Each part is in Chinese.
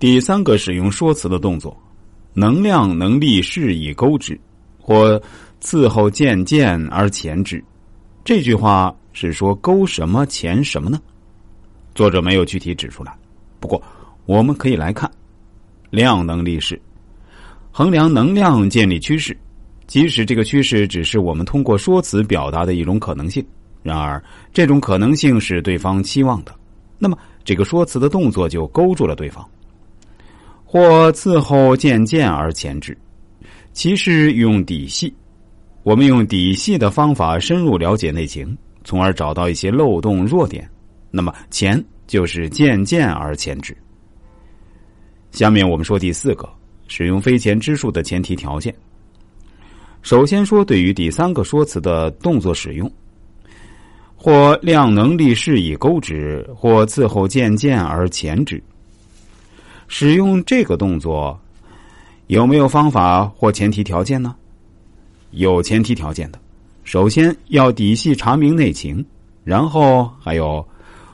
第三个使用说辞的动作，能量能力是以钩之，或伺候渐渐而前之。这句话是说勾什么前什么呢？作者没有具体指出来。不过我们可以来看，量能力是衡量能量建立趋势，即使这个趋势只是我们通过说辞表达的一种可能性，然而这种可能性是对方期望的，那么这个说辞的动作就勾住了对方。或伺候渐渐而前之，其是用底细。我们用底细的方法深入了解内情，从而找到一些漏洞弱点。那么前就是渐渐而前之。下面我们说第四个使用非前之术的前提条件。首先说对于第三个说辞的动作使用，或量能力是以钩之，或伺候渐渐而前之。使用这个动作有没有方法或前提条件呢？有前提条件的，首先要底细查明内情，然后还有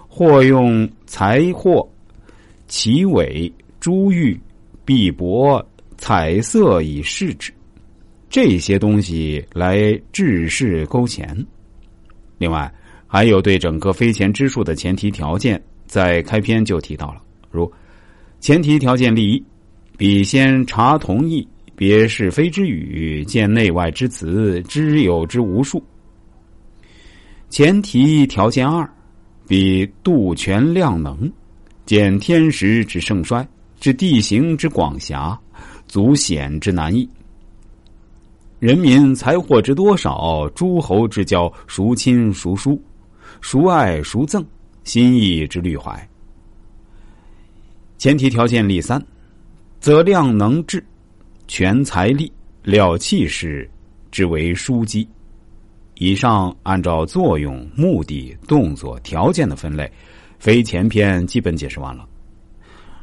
或用财货、奇伟、珠玉、碧帛、彩色以示之，这些东西来制式勾钱。另外，还有对整个非钱之术的前提条件，在开篇就提到了，如。前提条件第一，必先查同意，别是非之语，见内外之词，知有之无数。前提条件二，必度权量能，见天时之盛衰，知地形之广狭，足险之难易。人民财货之多少，诸侯之交孰亲孰疏，孰爱孰憎，心意之虑怀。前提条件例三，则量能治，全财力料气势，之为枢机。以上按照作用、目的、动作、条件的分类，非前篇基本解释完了。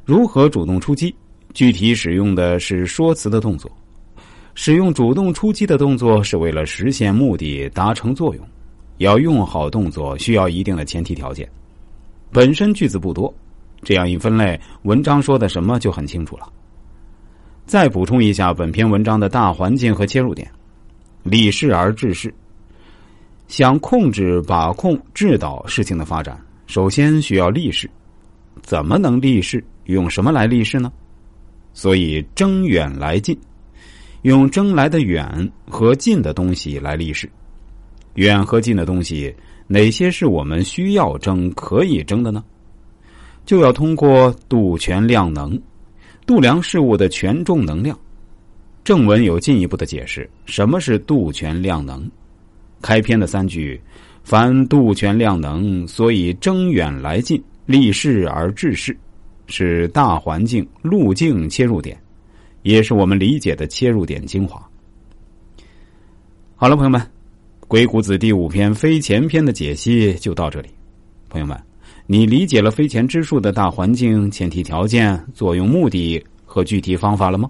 如何主动出击？具体使用的是说辞的动作。使用主动出击的动作是为了实现目的、达成作用。要用好动作，需要一定的前提条件。本身句子不多。这样一分类，文章说的什么就很清楚了。再补充一下本篇文章的大环境和切入点：理事而治事，想控制、把控、制导事情的发展，首先需要立事。怎么能立事？用什么来立事呢？所以争远来近，用争来的远和近的东西来立事。远和近的东西，哪些是我们需要争、可以争的呢？就要通过度权量能，度量事物的权重能量。正文有进一步的解释，什么是度权量能？开篇的三句：“凡度权量能，所以征远来近，立事而治事”，是大环境路径切入点，也是我们理解的切入点精华。好了，朋友们，《鬼谷子》第五篇非前篇的解析就到这里，朋友们。你理解了飞钱之术的大环境、前提条件、作用、目的和具体方法了吗？